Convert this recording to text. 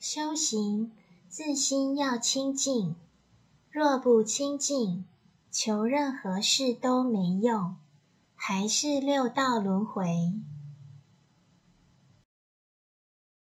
修行自心要清净，若不清净，求任何事都没用，还是六道轮回。